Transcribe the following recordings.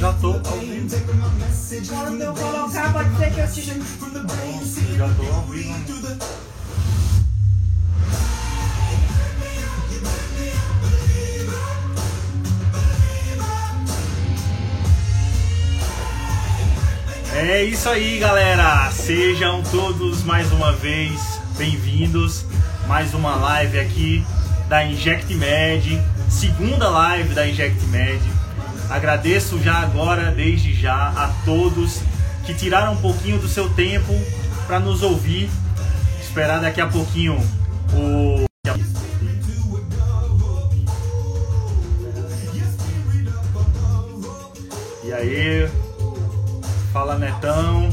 já tô ao vivo. taking my message from quando the eu veins, colocar, pode ser que eu esteja. from the brain, Eu seeing já the tô ao beauty vivo. É isso aí, galera. Sejam todos mais uma vez bem-vindos. Mais uma live aqui da Inject Med, segunda live da Inject Med. Agradeço já agora, desde já, a todos que tiraram um pouquinho do seu tempo para nos ouvir. Esperar daqui a pouquinho o E aí, fala Netão.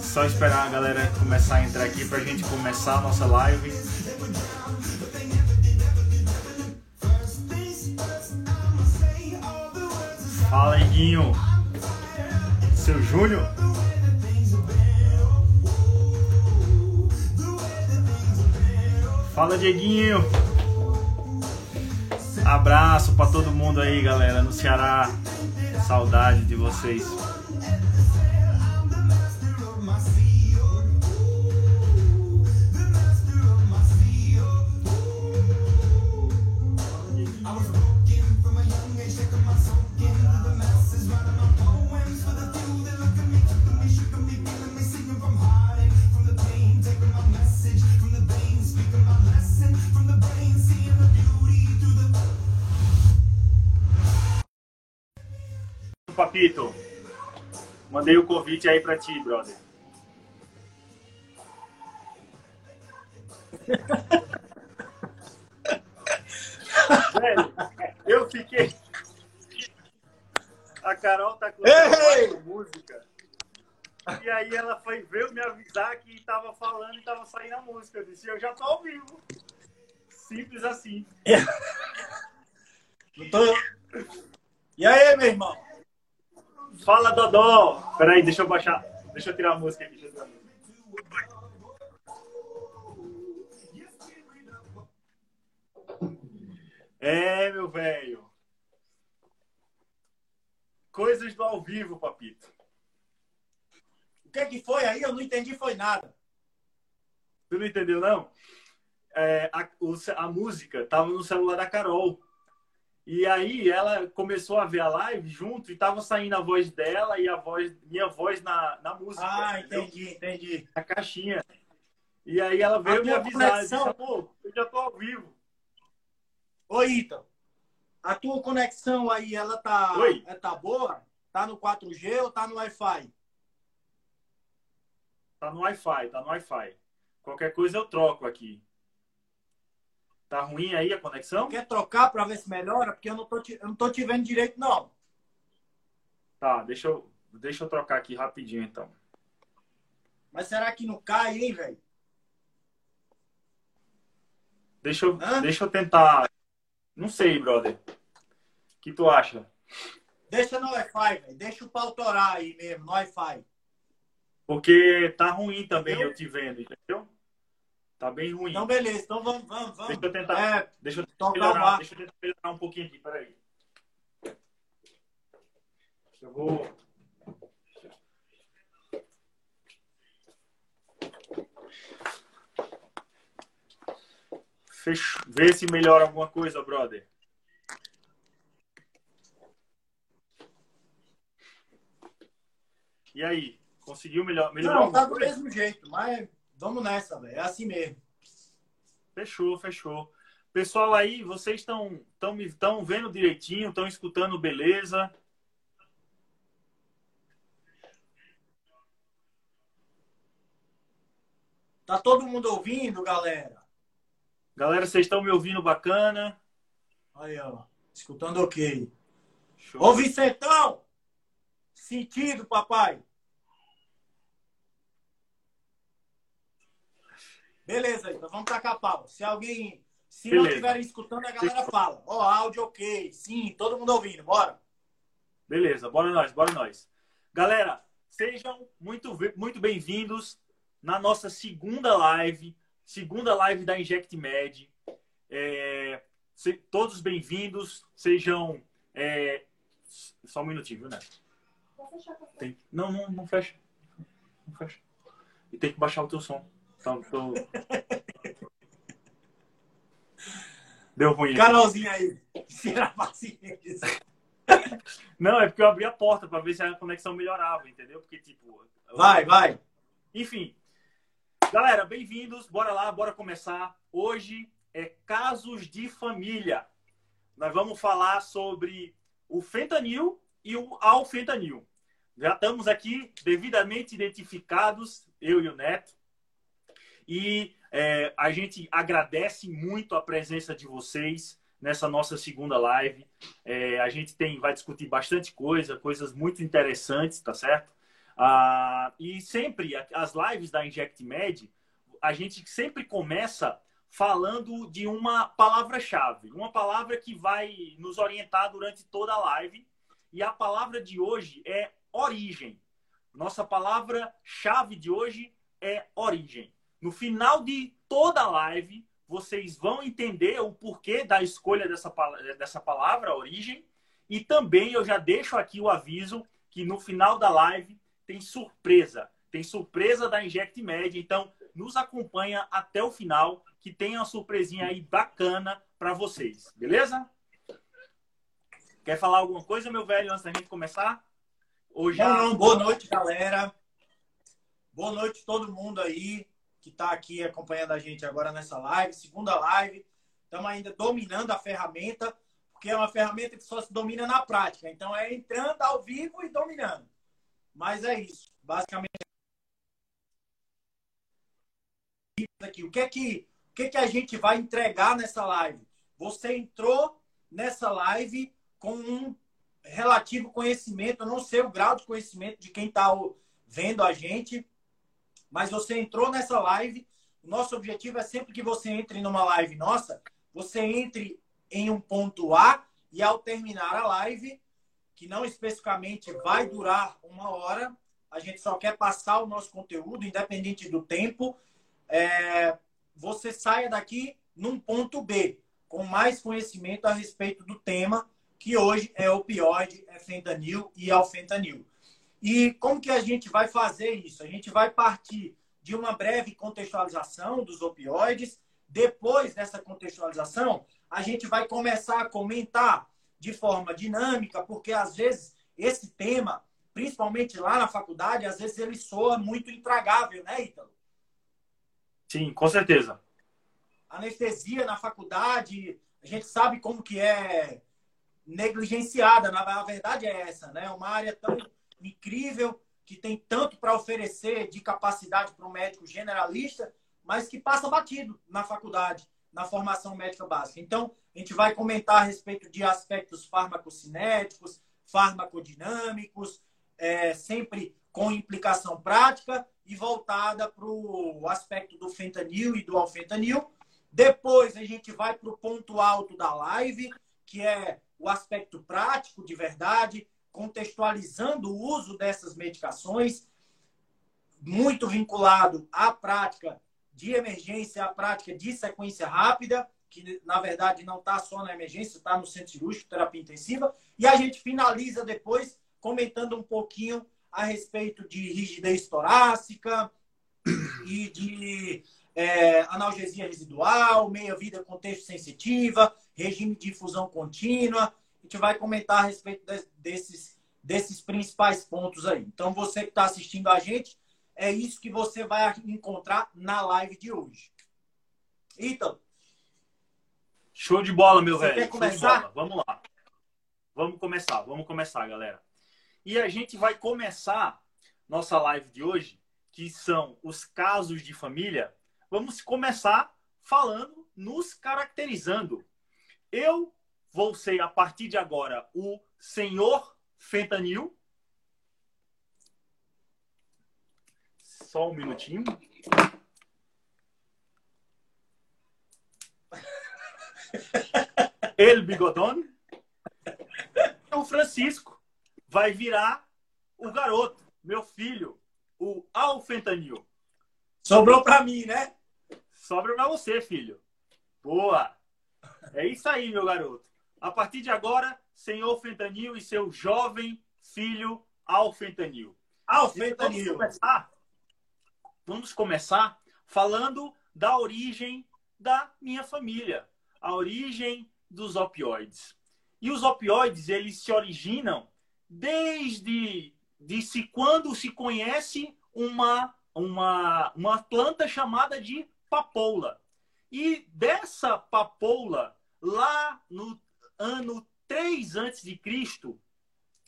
Só esperar a galera começar a entrar aqui pra gente começar a nossa live. Fala, Iguinho. Seu Júnior. Fala, Dieguinho. Abraço pra todo mundo aí, galera, no Ceará. Saudade de vocês. Papito, mandei o convite aí pra ti, brother. Velho, eu fiquei. A Carol tá com música. E aí ela foi veio me avisar que tava falando e tava saindo a música. Eu disse, eu já tô ao vivo. Simples assim. Tô- E aí, meu irmão? Fala, Dodó! Peraí, deixa eu baixar. Deixa eu tirar a música aqui. Deixa. É, meu velho. Coisas do ao vivo, papito. O que que foi aí? Eu não entendi, foi nada. Tu não entendeu, não? É, a, a música tava no celular da Carol. E aí ela começou a ver a live junto e tava saindo a voz dela e a voz, minha voz na, na música. Ah, entendi, entendi. a caixinha. E aí ela veio A me avisar. Eu conexão- disse, eu já tô ao vivo. Ô, Ítalo, a tua conexão aí, ela tá, Oi. é, tá boa? Tá no 4G ou tá no Wi-Fi? Tá no Wi-Fi, tá no Wi-Fi. Qualquer coisa eu troco aqui. Tá ruim aí a conexão? Quer trocar pra ver se melhora? Porque eu não tô te, eu não tô te vendo direito, não. Tá, deixa eu, deixa eu trocar aqui rapidinho então. Mas será que não cai, hein, velho? Deixa eu, Hã? deixa eu tentar. Não sei, brother. O que tu acha? Deixa no Wi-Fi, velho. Deixa o pau torar aí mesmo, no Wi-Fi. Porque tá ruim também Entendeu? eu te vendo, entendeu? Tá bem ruim. Então, beleza. Então, vamos, vamos, vamos. Deixa eu tentar. É, Deixa eu o melhorar, deixa eu tentar melhorar um pouquinho aqui, peraí. Eu vou. Fechou. Vê se melhora alguma coisa, brother. E aí? Conseguiu melhor, melhorar Não, tá do coisa? mesmo jeito, mas vamos nessa, velho. É assim mesmo. Fechou, fechou. Pessoal aí, vocês estão me estão vendo direitinho, estão escutando beleza? Tá todo mundo ouvindo, galera? Galera, vocês estão me ouvindo bacana? Aí, ó. Escutando ok. Show. Ô, Vicentão! Sentido, papai. Beleza, então vamos tacar pau. Se alguém, Se não Beleza. estiverem escutando, a galera fala. Ó, áudio ok. Sim, todo mundo ouvindo. Bora. Beleza, bora nós, bora nós. Galera, sejam muito, muito bem-vindos na nossa segunda live, segunda live da Inject Med. É, se- todos bem-vindos, sejam. é, só um minutinho, viu, Neto? Tem- não, não, não fecha. Não fecha. E tem que baixar o teu som. Então, tô- Deu ruim. Carolzinha aí. Tira a paciência. Não, é porque eu abri a porta para ver se a conexão melhorava, entendeu? Porque, tipo. eu- Vai, vai. Enfim. Galera, bem-vindos. Bora lá, bora começar. Hoje é casos de família. Nós vamos falar sobre o fentanil e o alfentanil. Já estamos aqui devidamente identificados, eu e o Neto. E é, a gente agradece muito a presença de vocês nessa nossa segunda live. É, a gente tem, vai discutir bastante coisa, coisas muito interessantes, tá certo? Ah, e sempre, as lives da Inject Med, a gente sempre começa falando de uma palavra-chave, uma palavra que vai nos orientar durante toda a live. E a palavra de hoje é origem. Nossa palavra-chave de hoje é origem. No final de toda a live, vocês vão entender o porquê da escolha dessa, dessa palavra, origem. E também eu já deixo aqui o aviso que no final da live tem surpresa. Tem surpresa da Inject Med. Então, nos acompanha até o final, que tem uma surpresinha aí bacana para vocês. Beleza? Quer falar alguma coisa, meu velho, antes da gente começar? Ou. Não, não. Boa noite, galera. Boa noite todo mundo aí que está aqui acompanhando a gente agora nessa live, segunda live. Estamos ainda dominando a ferramenta, porque é uma ferramenta que só se domina na prática. Então é entrando ao vivo e dominando. Mas é isso. Basicamente aqui. O que é que o que é que a gente vai entregar nessa live? Você entrou nessa live com um relativo conhecimento, eu não sei o grau de conhecimento de quem está vendo a gente, mas você entrou nessa live. O nosso objetivo é sempre que você entre numa live nossa, você entre em um ponto A e ao terminar a live, que não especificamente vai durar uma hora, a gente só quer passar o nosso conteúdo, independente do tempo, é, você saia daqui num ponto B, com mais conhecimento a respeito do tema que hoje é opioide, é fentanil e alfentanil. E como que a gente vai fazer isso? A gente vai partir de uma breve contextualização dos opioides. Depois dessa contextualização, a gente vai começar a comentar de forma dinâmica, porque às vezes esse tema, principalmente lá na faculdade, às vezes ele soa muito intragável, né, Ítalo? Sim, com certeza. Anestesia na faculdade, a gente sabe como que é negligenciada. Na verdade é essa, né? Uma área tão incrível que tem tanto para oferecer de capacidade para um médico generalista, mas que passa batido na faculdade, na formação médica básica. Então, a gente vai comentar a respeito de aspectos farmacocinéticos, farmacodinâmicos, é, sempre com implicação prática e voltada para o aspecto do fentanil e do alfentanil. Depois a gente vai para o ponto alto da live, que é o aspecto prático de verdade, contextualizando o uso dessas medicações, muito vinculado à prática de emergência, à prática de sequência rápida, que na verdade não está só na emergência, está no centro cirúrgico, terapia intensiva, e a gente finaliza depois comentando um pouquinho a respeito de rigidez torácica e de é, analgesia residual, meia-vida contexto sensitiva, regime de infusão contínua. A gente vai comentar a respeito de, desses, desses principais pontos aí. Então, você que está assistindo a gente, é isso que você vai encontrar na live de hoje. Então. Show de bola, meu velho. quer Show de começar? bola. Vamos lá. Vamos começar, vamos começar, galera. E a gente vai começar nossa live de hoje, que são os casos de família. Vamos começar falando, nos caracterizando. Eu vou ser, a partir de agora, o senhor fentanil. Só um minutinho. ele bigodone. O Francisco vai virar o garoto, meu filho, o alfentanil. Sobrou para mim, né? Sobra para você, filho. Boa. É isso aí, meu garoto. A partir de agora, senhor fentanil e seu jovem filho alfentanil. Alfentanil. Vamos começar, vamos começar falando da origem da minha família, a origem dos opioides. E os opioides, eles se originam desde de se quando se conhece uma, uma, uma planta chamada de papoula. E dessa papoula, lá no ano 3 a.C.,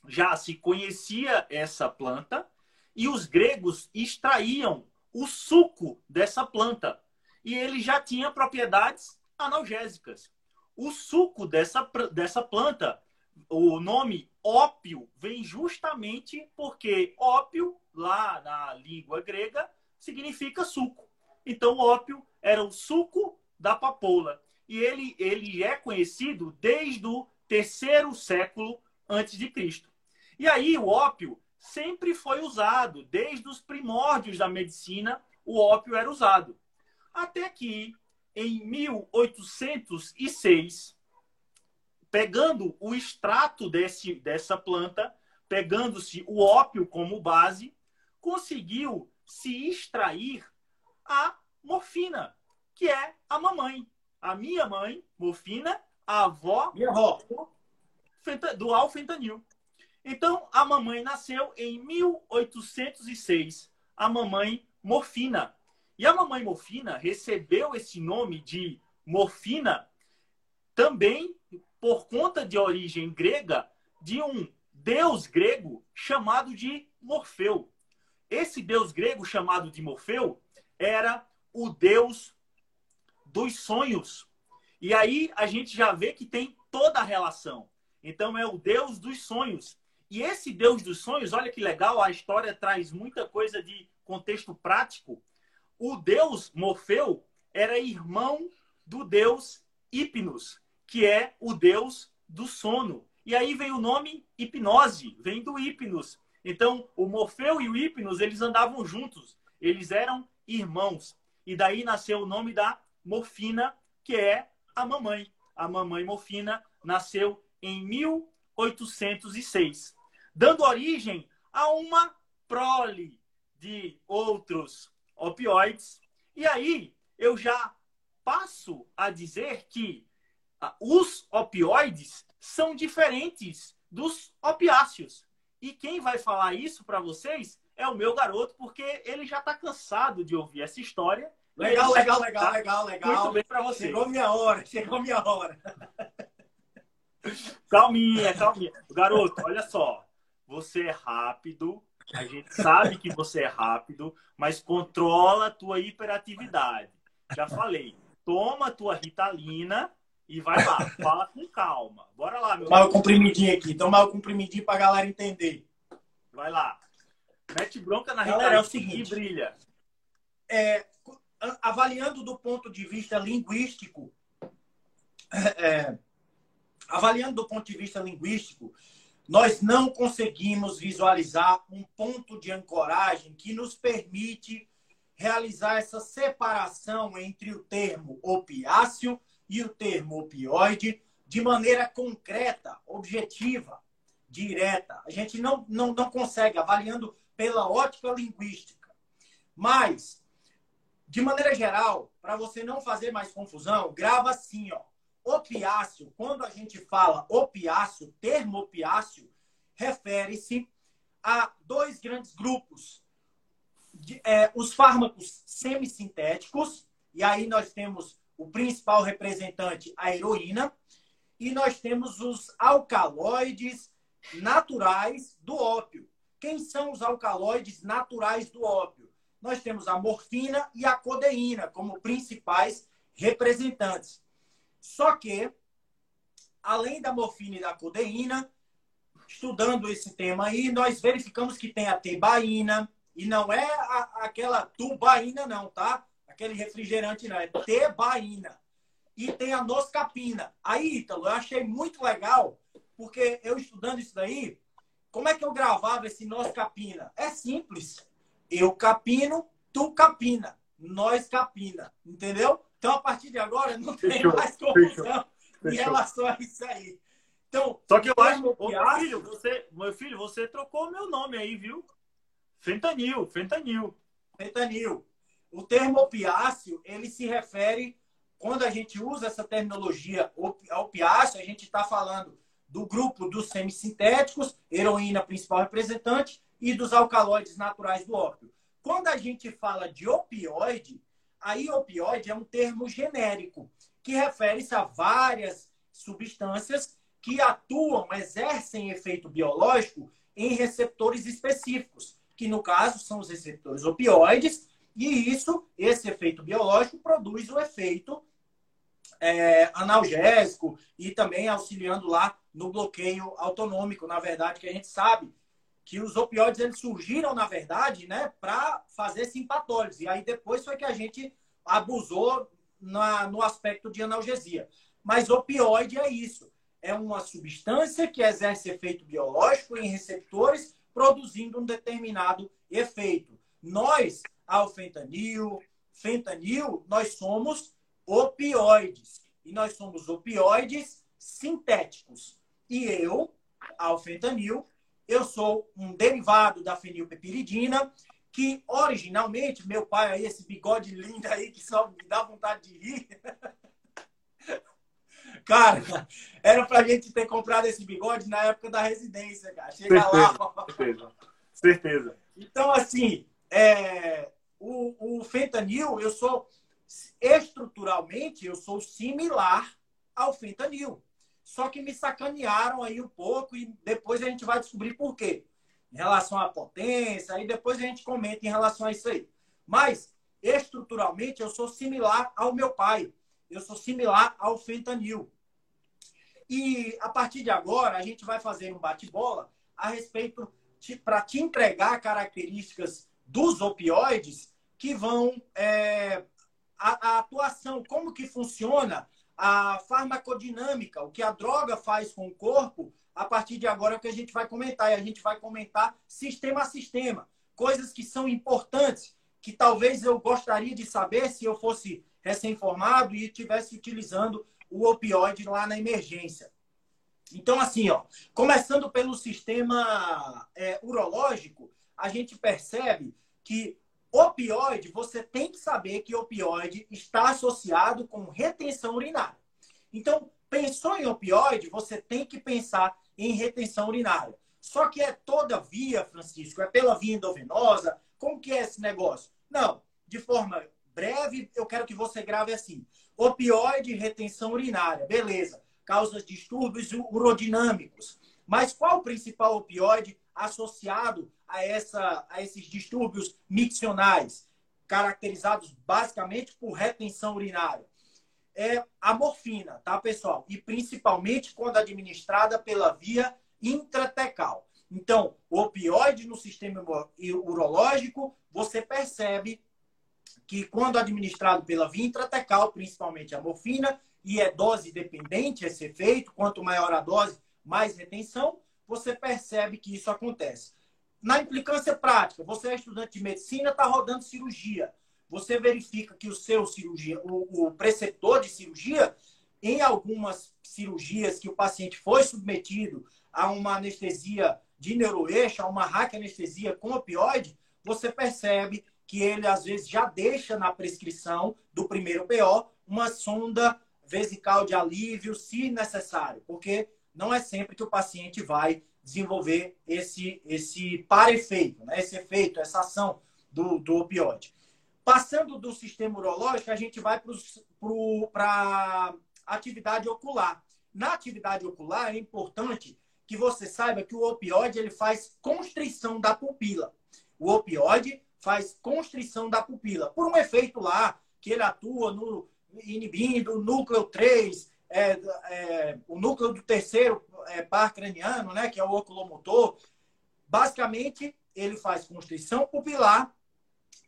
já se conhecia essa planta e os gregos extraíam o suco dessa planta. E ele já tinha propriedades analgésicas. O suco dessa, dessa planta, o nome ópio, vem justamente porque ópio, lá na língua grega, significa suco. Então, ópio era o suco da papoula. E ele, ele é conhecido desde o terceiro século antes de Cristo. E aí o ópio sempre foi usado, desde os primórdios da medicina, o ópio era usado. Até que, em 1806, pegando o extrato desse, dessa planta, pegando-se o ópio como base, conseguiu se extrair a morfina, que é a mamãe. A minha mãe, morfina, a avó, minha avó. do alfentanil. Então, a mamãe nasceu em 1806, a mamãe morfina. E a mamãe morfina recebeu esse nome de morfina também por conta de origem grega de um deus grego chamado de Morfeu. Esse deus grego chamado de Morfeu era o deus dos sonhos. E aí a gente já vê que tem toda a relação. Então é o deus dos sonhos. E esse Deus dos sonhos, olha que legal, a história traz muita coisa de contexto prático. O Deus Morfeu era irmão do Deus Hipnos, que é o Deus do sono. E aí vem o nome hipnose, vem do Hipnos. Então, o Morfeu e o Hipnos, eles andavam juntos, eles eram irmãos. E daí nasceu o nome da morfina, que é a mamãe. A mamãe morfina nasceu em 1806 dando origem a uma prole de outros opioides. E aí eu já passo a dizer que ah, os opioides são diferentes dos opiáceos. E quem vai falar isso para vocês é o meu garoto, porque ele já está cansado de ouvir essa história. Legal, legal, legal, legal, legal. Muito bem para você. Chegou minha hora, chegou minha hora. Calminha, calminha. Garoto, olha só você é rápido, a gente sabe que você é rápido, mas controla a tua hiperatividade. Já falei, toma a tua ritalina e vai lá, fala com calma. Bora lá, meu. Tomar o comprimidinho aqui, tomar o comprimidinho pra galera entender. Vai lá. Mete bronca na galera, ritalina é o seguinte, e brilha. É, avaliando do ponto de vista linguístico, é, avaliando do ponto de vista linguístico, nós não conseguimos visualizar um ponto de ancoragem que nos permite realizar essa separação entre o termo opiáceo e o termo opioide de maneira concreta, objetiva, direta. A gente não, não, não consegue, avaliando pela ótica linguística. Mas, de maneira geral, para você não fazer mais confusão, grava assim, ó. Opiáceo, quando a gente fala opiáceo, termo opiáceo, refere-se a dois grandes grupos. De, é, os fármacos semissintéticos, e aí nós temos o principal representante, a heroína, e nós temos os alcaloides naturais do ópio. Quem são os alcaloides naturais do ópio? Nós temos a morfina e a codeína como principais representantes. Só que, além da morfina e da codeína, estudando esse tema aí, nós verificamos que tem a tebaína, e não é a, aquela tubaína, não, tá? Aquele refrigerante, não, é tebaína. e tem a noscapina. Aí, Ítalo, eu achei muito legal, porque eu estudando isso daí, como é que eu gravava esse noscapina? É simples. Eu capino, tu capina. Nós capina. Entendeu? Então, a partir de agora, não tem Fechou, mais confusão fechou, em relação a isso aí. Então, Só que eu acho, ô, meu filho, você, meu filho, você trocou meu nome aí, viu? Fentanil, fentanil. fentanil. O termo opiáceo, ele se refere, quando a gente usa essa terminologia opi- opiáceo, a gente está falando do grupo dos semissintéticos, heroína principal representante, e dos alcaloides naturais do ópio. Quando a gente fala de opioide, aí opioide é um termo genérico, que refere-se a várias substâncias que atuam, exercem efeito biológico em receptores específicos, que no caso são os receptores opioides, e isso, esse efeito biológico, produz o efeito é, analgésico e também auxiliando lá no bloqueio autonômico, na verdade, que a gente sabe que os opioides eles surgiram, na verdade, né, para fazer simpatólise. E aí depois foi que a gente abusou na, no aspecto de analgesia. Mas opioide é isso. É uma substância que exerce efeito biológico em receptores, produzindo um determinado efeito. Nós, ao fentanil, fentanil, nós somos opioides. E nós somos opioides sintéticos. E eu, ao fentanil, eu sou um derivado da fenilpepiridina, que originalmente, meu pai aí, esse bigode lindo aí, que só me dá vontade de rir. Cara, era pra gente ter comprado esse bigode na época da residência, cara. Chega lá, ó. Certeza. Certeza. Então, assim, é, o, o fentanil, eu sou estruturalmente, eu sou similar ao fentanil. Só que me sacanearam aí um pouco e depois a gente vai descobrir por quê. Em relação à potência, aí depois a gente comenta em relação a isso aí. Mas, estruturalmente, eu sou similar ao meu pai. Eu sou similar ao fentanil. E a partir de agora, a gente vai fazer um bate-bola a respeito para te entregar características dos opioides que vão é, a, a, atuação, como que funciona a farmacodinâmica, o que a droga faz com o corpo, a partir de agora é o que a gente vai comentar. E a gente vai comentar sistema a sistema, coisas que são importantes, que talvez eu gostaria de saber se eu fosse recém-formado e estivesse utilizando o opioide lá na emergência. Então, assim, ó, começando pelo sistema é, urológico, a gente percebe que opioide, você tem que saber que opioide está associado com retenção urinária. Então, pensou em opioide, você tem que pensar em retenção urinária. Só que é toda via, Francisco, é pela via endovenosa. Como que é esse negócio? Não, de forma breve, eu quero que você grave assim. Opioide, retenção urinária, beleza. Causa distúrbios urodinâmicos. Mas qual o principal opioide associado a, essa, a esses distúrbios miccionais, caracterizados basicamente por retenção urinária? É a morfina, tá, pessoal? E principalmente quando administrada pela via intratecal. Então, o opioide no sistema urológico, você percebe que quando administrado pela via intratecal, principalmente a morfina, e é dose dependente esse efeito, quanto maior a dose, mais retenção, você percebe que isso acontece. Na implicância prática, você é estudante de medicina, está rodando cirurgia. Você verifica que o seu cirurgia, o, o preceptor de cirurgia, em algumas cirurgias que o paciente foi submetido a uma anestesia de neuroeixo, a uma raquianestesia com opioide, você percebe que ele às vezes já deixa na prescrição do primeiro PO uma sonda vesical de alívio, se necessário, porque não é sempre que o paciente vai desenvolver esse, esse par-efeito, né? esse efeito, essa ação do, do opioide. Passando do sistema urológico, a gente vai para a atividade ocular. Na atividade ocular, é importante que você saiba que o opioide ele faz constrição da pupila. O opioide faz constrição da pupila, por um efeito lá, que ele atua no inibindo o núcleo 3, é, é, o núcleo do terceiro é, par craniano, né, que é o oculomotor. Basicamente, ele faz constrição pupilar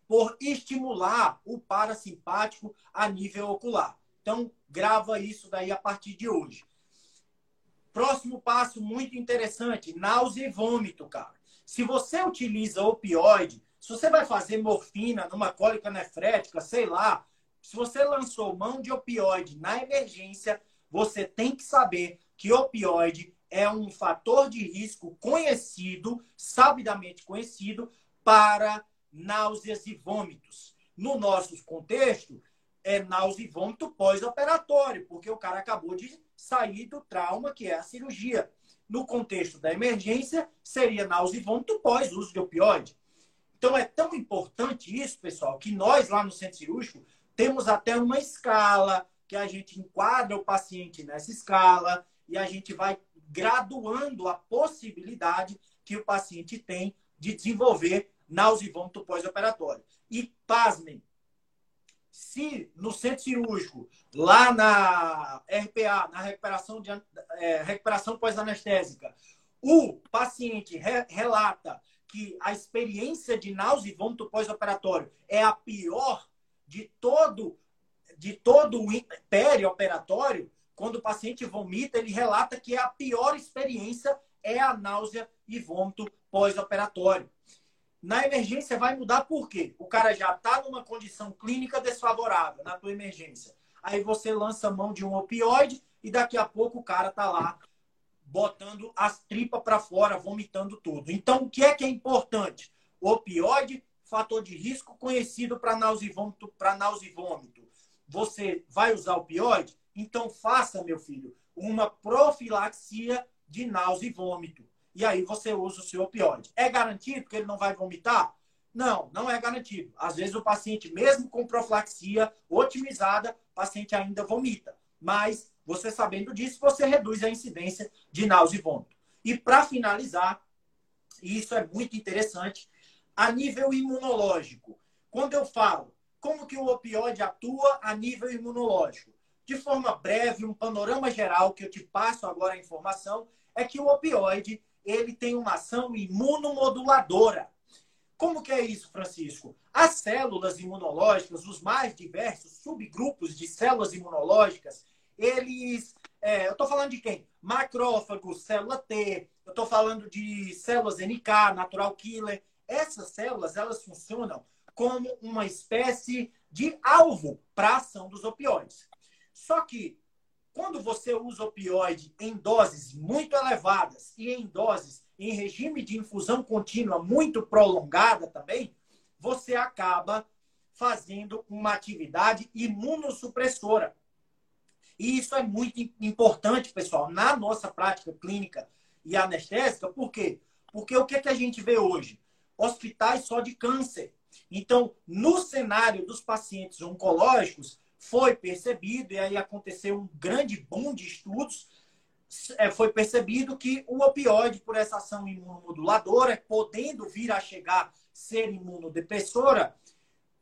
por estimular o parasimpático a nível ocular. Então, grava isso daí a partir de hoje. Próximo passo muito interessante, náusea e vômito, cara. Se você utiliza opioide, se você vai fazer morfina numa cólica nefrética, sei lá, se você lançou mão de opioide na emergência, você tem que saber que opioide é um fator de risco conhecido, sabidamente conhecido, para náuseas e vômitos. No nosso contexto, é náusea e vômito pós-operatório, porque o cara acabou de sair do trauma, que é a cirurgia. No contexto da emergência, seria náusea e vômito pós-uso de opioide. Então, é tão importante isso, pessoal, que nós lá no centro cirúrgico temos até uma escala que a gente enquadra o paciente nessa escala e a gente vai graduando a possibilidade que o paciente tem de desenvolver náusea e vômito pós-operatório. E, pasmem, se no centro cirúrgico, lá na RPA, na recuperação, de, é, recuperação pós-anestésica, o paciente re, relata que a experiência de náusea e vômito pós-operatório é a pior de todo de todo o perioperatório, quando o paciente vomita, ele relata que a pior experiência é a náusea e vômito pós-operatório. Na emergência vai mudar por quê? O cara já está numa condição clínica desfavorável na tua emergência. Aí você lança mão de um opioide e daqui a pouco o cara está lá botando as tripas para fora, vomitando tudo. Então, o que é que é importante? Opioide fator de risco conhecido para náusea e vômito, Você vai usar opioide? Então faça, meu filho, uma profilaxia de náusea e vômito. E aí você usa o seu opioide. É garantido que ele não vai vomitar? Não, não é garantido. Às vezes o paciente, mesmo com profilaxia otimizada, o paciente ainda vomita. Mas você sabendo disso, você reduz a incidência de náusea e vômito. E para finalizar, e isso é muito interessante, a nível imunológico. Quando eu falo como que o opioide atua a nível imunológico, de forma breve, um panorama geral que eu te passo agora a informação é que o opioide ele tem uma ação imunomoduladora. Como que é isso, Francisco? As células imunológicas, os mais diversos subgrupos de células imunológicas, eles. É, eu estou falando de quem? Macrófago, célula T, eu estou falando de células NK, natural killer. Essas células, elas funcionam como uma espécie de alvo para a ação dos opioides. Só que, quando você usa opioide em doses muito elevadas e em doses em regime de infusão contínua muito prolongada também, você acaba fazendo uma atividade imunossupressora. E isso é muito importante, pessoal, na nossa prática clínica e anestésica, por quê? Porque o que, é que a gente vê hoje? hospitais só de câncer. Então, no cenário dos pacientes oncológicos, foi percebido, e aí aconteceu um grande boom de estudos, é, foi percebido que o opioide, por essa ação imunomoduladora, podendo vir a chegar ser imunodepressora,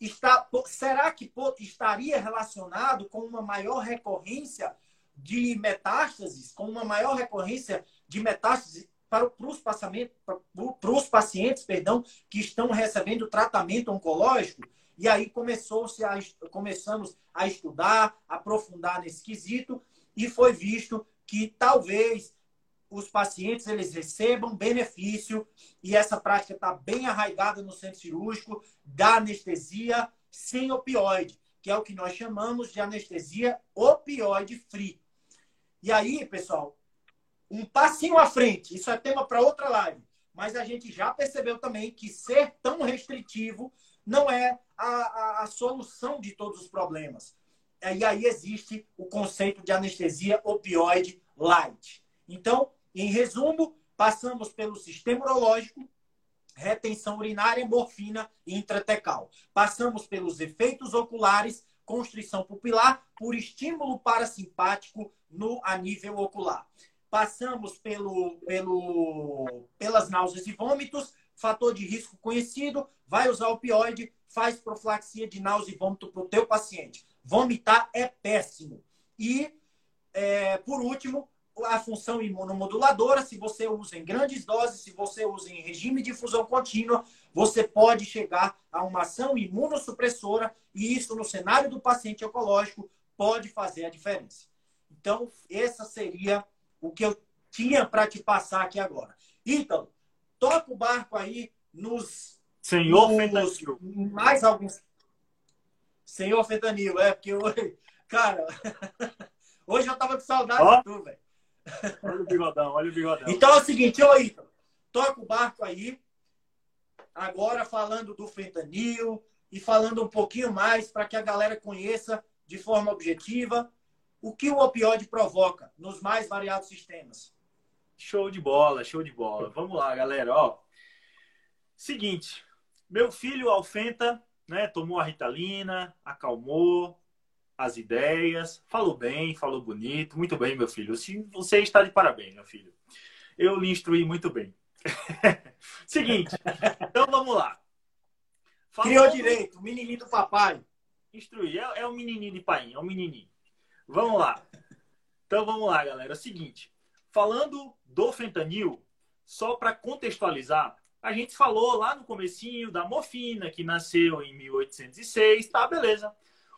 está, será que estaria relacionado com uma maior recorrência de metástases, com uma maior recorrência de metástases para, para, os, pacientes perdão, que estão recebendo tratamento oncológico. E aí começou-se a, começamos a estudar, aprofundar nesse quesito, e foi visto que talvez os pacientes eles recebam benefício, e essa prática está bem arraigada no centro cirúrgico, da anestesia sem opioide, que é o que nós chamamos de anestesia opioide free. E aí, pessoal, um passinho à frente. Isso é tema para outra live. Mas a gente já percebeu também que ser tão restritivo não é a, a, a solução de todos os problemas. E aí existe o conceito de anestesia opioide light. Então, em resumo, passamos pelo sistema urológico, retenção urinária, morfina e intratecal. Passamos pelos efeitos oculares, constrição pupilar, por estímulo parasimpático no a nível ocular passamos pelo, pelo, pelas náuseas e vômitos, fator de risco conhecido, vai usar opioide, faz profilaxia de náusea e vômito para o teu paciente. Vomitar é péssimo. E, é, por último, a função imunomoduladora, se você usa em grandes doses, se você usa em regime de infusão contínua, você pode chegar a uma ação imunossupressora, e isso no cenário do paciente oncológico pode fazer a diferença. Então, essa seria o que eu tinha para te passar aqui agora. Então, toca o barco aí nos. Senhor nos, Fentanil. Mais alguns. Senhor Fentanil, é, porque hoje. Cara, hoje eu tava com saudade Ó. de tu, velho. Olha o bigodão, olha o bigodão. Então é o seguinte, ô Ítalo, toca o barco aí. Agora falando do fentanil e falando um pouquinho mais para que a galera conheça de forma objetiva o que o opioide provoca nos mais variados sistemas. Show de bola, show de bola. Vamos lá, galera. Ó, seguinte, meu filho Alfenta, né, tomou a Ritalina, acalmou as ideias, falou bem, falou bonito, muito bem, meu filho. Você está de parabéns, meu filho. Eu lhe instruí muito bem. seguinte, então vamos lá. Criou Falando- direito, o menininho do papai. Instruir. É, é um menininho de pai, é um menininho. Vamos lá. Então vamos lá, galera. É o seguinte, falando do fentanil, só para contextualizar, a gente falou lá no comecinho da morfina, que nasceu em 1806, tá, beleza.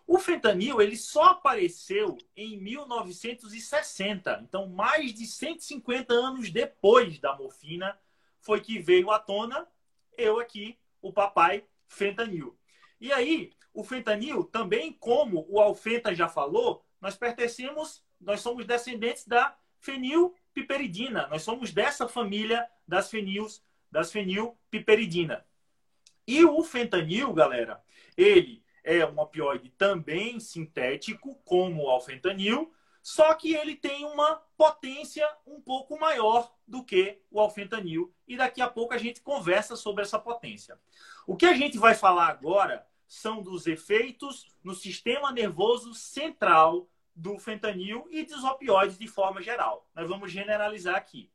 O fentanil, ele só apareceu em 1960. Então, mais de 150 anos depois da morfina, foi que veio à tona eu aqui, o papai fentanil. E aí, o fentanil, também como o Alfenta já falou, nós pertencemos, nós somos descendentes da fenilpiperidina. Nós somos dessa família das fenils, das fenilpiperidina. E o fentanil, galera, ele é um opioide também sintético, como o alfentanil, só que ele tem uma potência um pouco maior do que o alfentanil. E daqui a pouco a gente conversa sobre essa potência. O que a gente vai falar agora são dos efeitos no sistema nervoso central do fentanil e dos opioides de forma geral. Nós vamos generalizar aqui.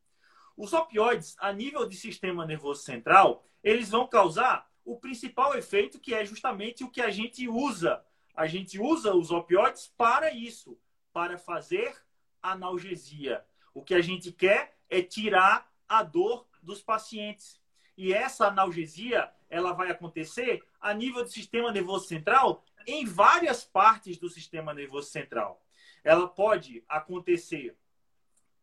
Os opioides, a nível de sistema nervoso central, eles vão causar o principal efeito, que é justamente o que a gente usa. A gente usa os opioides para isso, para fazer analgesia. O que a gente quer é tirar a dor dos pacientes. E essa analgesia, ela vai acontecer a nível do sistema nervoso central em várias partes do sistema nervoso central. Ela pode acontecer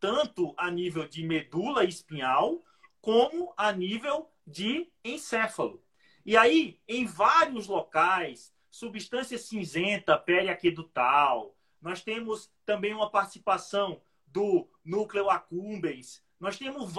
tanto a nível de medula espinhal, como a nível de encéfalo. E aí, em vários locais, substância cinzenta periaquedutal, nós temos também uma participação do núcleo accumbens, nós temos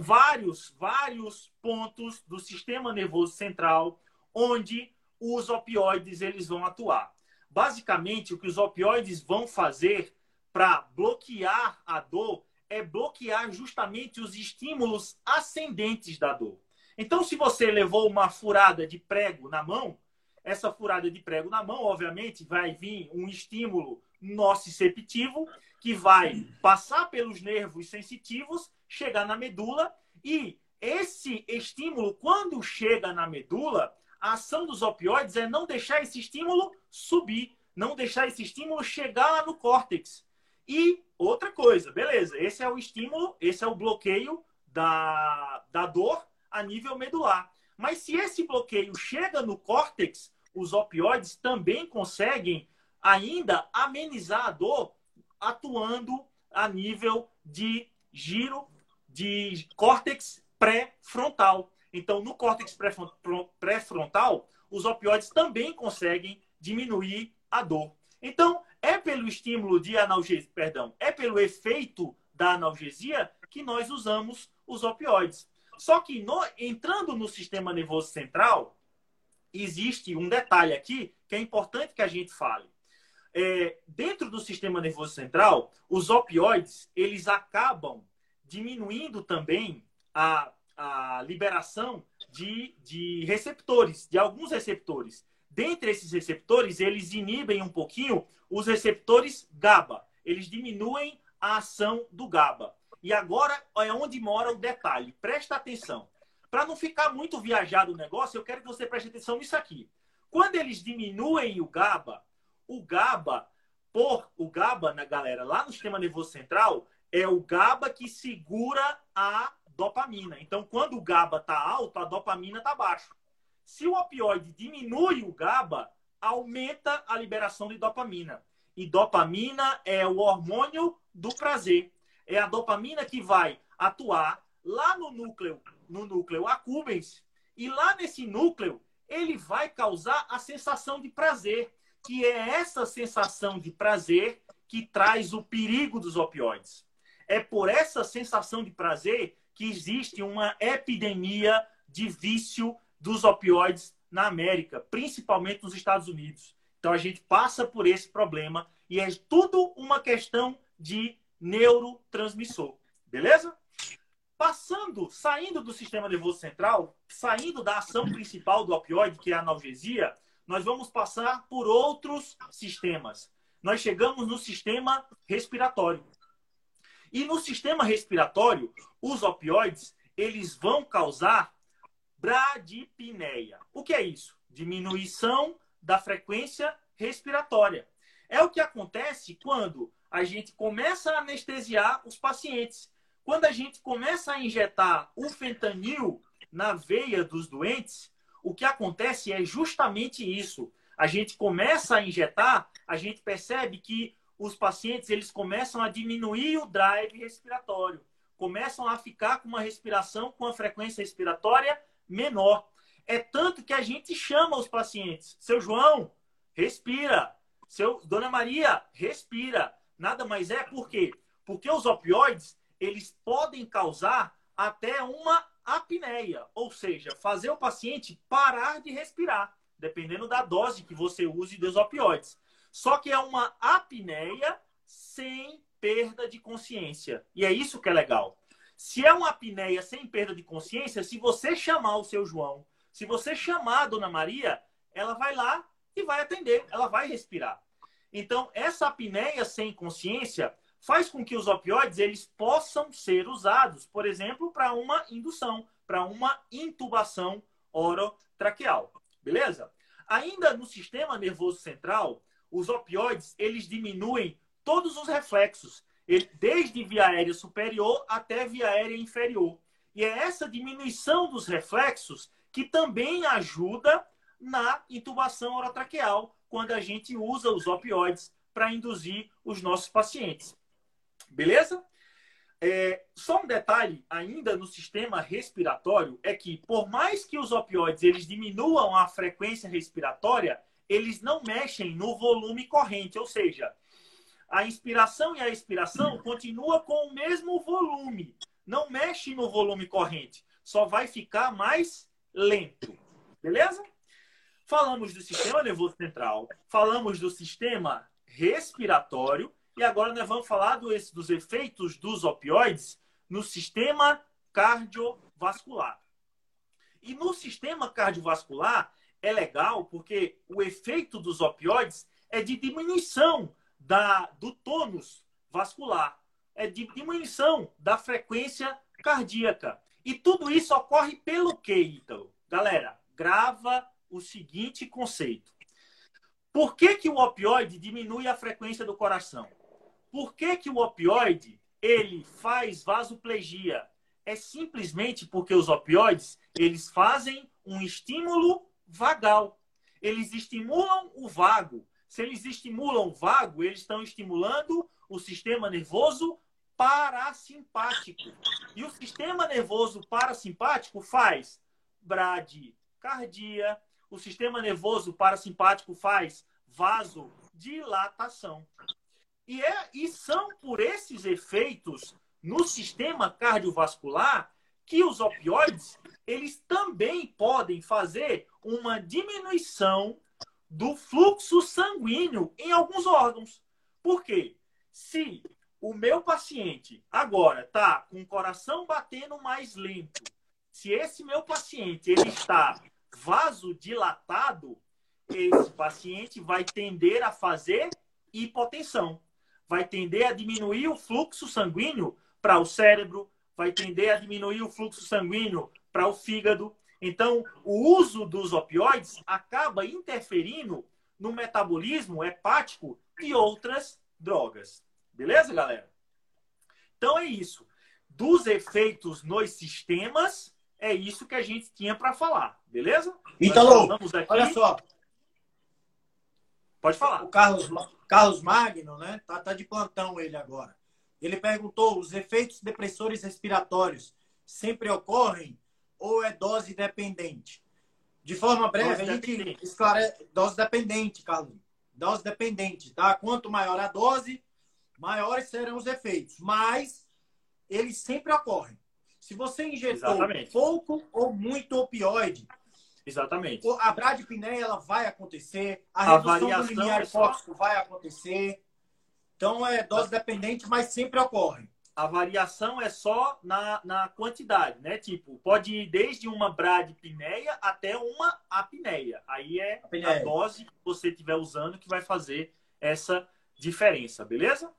vários, vários pontos do sistema nervoso central onde os opioides eles vão atuar. Basicamente, o que os opioides vão fazer para bloquear a dor é bloquear justamente os estímulos ascendentes da dor. Então, se você levou uma furada de prego na mão, essa furada de prego na mão, obviamente, vai vir um estímulo nociceptivo que vai passar pelos nervos sensitivos, chegar na medula e esse estímulo, quando chega na medula, a ação dos opioides é não deixar esse estímulo subir, não deixar esse estímulo chegar lá no córtex. E outra coisa, beleza, esse é o estímulo, esse é o bloqueio da, da dor a nível medular. Mas se esse bloqueio chega no córtex, os opioides também conseguem ainda amenizar a dor atuando a nível de giro de córtex pré-frontal. Então, no córtex pré-frontal, os opioides também conseguem diminuir a dor. Então, é pelo estímulo de analgesia, perdão, é pelo efeito da analgesia que nós usamos os opioides. Só que no, entrando no sistema nervoso central, existe um detalhe aqui que é importante que a gente fale. É, dentro do sistema nervoso central, os opioides eles acabam diminuindo também a, a liberação de, de receptores, de alguns receptores. Dentre esses receptores, eles inibem um pouquinho os receptores GABA. Eles diminuem a ação do GABA. E agora é onde mora o detalhe. Presta atenção. Para não ficar muito viajado o negócio, eu quero que você preste atenção nisso aqui. Quando eles diminuem o GABA, o GABA, por o GABA, na galera, lá no sistema nervoso central, é o GABA que segura a dopamina. Então, quando o GABA está alto, a dopamina está baixo. Se o opioide diminui o GABA, aumenta a liberação de dopamina. E dopamina é o hormônio do prazer. É a dopamina que vai atuar lá no núcleo, no núcleo accumbens, e lá nesse núcleo ele vai causar a sensação de prazer, que é essa sensação de prazer que traz o perigo dos opioides. É por essa sensação de prazer que existe uma epidemia de vício dos opioides na América, principalmente nos Estados Unidos. Então a gente passa por esse problema e é tudo uma questão de neurotransmissor. Beleza? Passando, saindo do sistema nervoso central, saindo da ação principal do opioide, que é a analgesia, nós vamos passar por outros sistemas. Nós chegamos no sistema respiratório. E no sistema respiratório, os opioides, eles vão causar bradipneia. O que é isso? Diminuição da frequência respiratória. É o que acontece quando a gente começa a anestesiar os pacientes. Quando a gente começa a injetar o fentanil na veia dos doentes, o que acontece é justamente isso. A gente começa a injetar, a gente percebe que os pacientes eles começam a diminuir o drive respiratório, começam a ficar com uma respiração com a frequência respiratória menor. É tanto que a gente chama os pacientes, seu João, respira. Seu Dona Maria, respira. Nada mais é por quê? Porque os opioides, eles podem causar até uma apneia, ou seja, fazer o paciente parar de respirar, dependendo da dose que você use dos opioides. Só que é uma apneia sem perda de consciência. E é isso que é legal. Se é uma apneia sem perda de consciência, se você chamar o seu João, se você chamar a Dona Maria, ela vai lá e vai atender, ela vai respirar. Então, essa apneia sem consciência faz com que os opioides eles possam ser usados, por exemplo, para uma indução, para uma intubação orotraqueal. Beleza? Ainda no sistema nervoso central, os opioides eles diminuem todos os reflexos, desde via aérea superior até via aérea inferior. E é essa diminuição dos reflexos que também ajuda na intubação orotraqueal, quando a gente usa os opioides para induzir os nossos pacientes. Beleza? É, só um detalhe ainda no sistema respiratório é que, por mais que os opioides eles diminuam a frequência respiratória, eles não mexem no volume corrente, ou seja, a inspiração e a expiração continua com o mesmo volume, não mexe no volume corrente, só vai ficar mais lento. Beleza? Falamos do sistema nervoso central, falamos do sistema respiratório e agora nós vamos falar do, dos efeitos dos opioides no sistema cardiovascular. E no sistema cardiovascular, é legal porque o efeito dos opioides é de diminuição da, do tônus vascular, é de diminuição da frequência cardíaca. E tudo isso ocorre pelo quê, Ítalo? Galera, grava o seguinte conceito. Por que, que o opioide diminui a frequência do coração? Por que, que o opioide ele faz vasoplegia? É simplesmente porque os opioides eles fazem um estímulo vagal. Eles estimulam o vago. Se eles estimulam o vago, eles estão estimulando o sistema nervoso parasimpático. E o sistema nervoso parasimpático faz bradicardia. O sistema nervoso parasimpático faz vasodilatação. E, é, e são por esses efeitos no sistema cardiovascular que os opioides eles também podem fazer uma diminuição do fluxo sanguíneo em alguns órgãos. Por quê? Se o meu paciente agora está com o coração batendo mais lento, se esse meu paciente ele está vasodilatado, esse paciente vai tender a fazer hipotensão, vai tender a diminuir o fluxo sanguíneo para o cérebro, vai tender a diminuir o fluxo sanguíneo para o fígado. Então, o uso dos opioides acaba interferindo no metabolismo hepático de outras drogas. Beleza, galera? Então é isso. Dos efeitos nos sistemas, é isso que a gente tinha para falar, beleza? Ítalo, olha só. Pode falar. O Carlos, Carlos Magno, né? Tá, tá de plantão ele agora. Ele perguntou: os efeitos depressores respiratórios sempre ocorrem ou é dose dependente? De forma breve, Dose a gente dependente. esclarece. Dose dependente, Carlos. Dose dependente, tá? Quanto maior a dose, maiores serão os efeitos. Mas eles sempre ocorrem. Se você injetou Exatamente. pouco ou muito opioide, Exatamente. a bradipneia ela vai acontecer, a, A redução do limiar hipóxico vai acontecer. Então é dose dependente, mas sempre ocorre. A variação é só na, na quantidade, né? Tipo, pode ir desde uma bradipneia até uma apneia. Aí é Apneia. a dose que você estiver usando que vai fazer essa diferença, beleza?